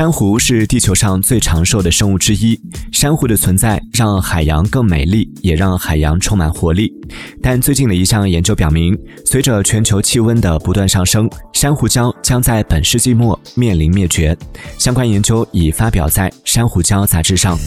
珊瑚是地球上最长寿的生物之一珊瑚的存在让海洋更美丽也让海洋充满活力。但最近的一项研究表明随着全球气温的不断上升珊瑚礁将在本世纪末面临灭绝。相关研究已发表在珊瑚礁杂志上。